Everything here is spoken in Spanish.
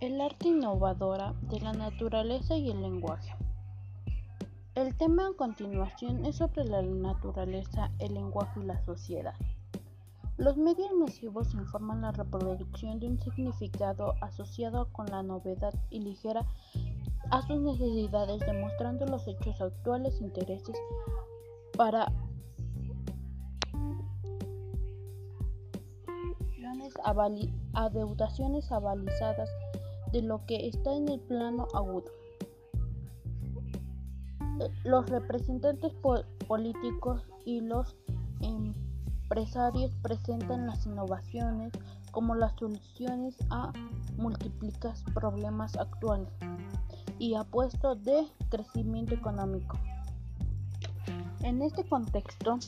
El arte innovadora de la naturaleza y el lenguaje. El tema a continuación es sobre la naturaleza, el lenguaje y la sociedad. Los medios masivos informan la reproducción de un significado asociado con la novedad y ligera a sus necesidades, demostrando los hechos actuales, intereses para adeudaciones avalizadas de lo que está en el plano agudo. Los representantes políticos y los empresarios presentan las innovaciones como las soluciones a múltiples problemas actuales y apuesto de crecimiento económico. En este contexto,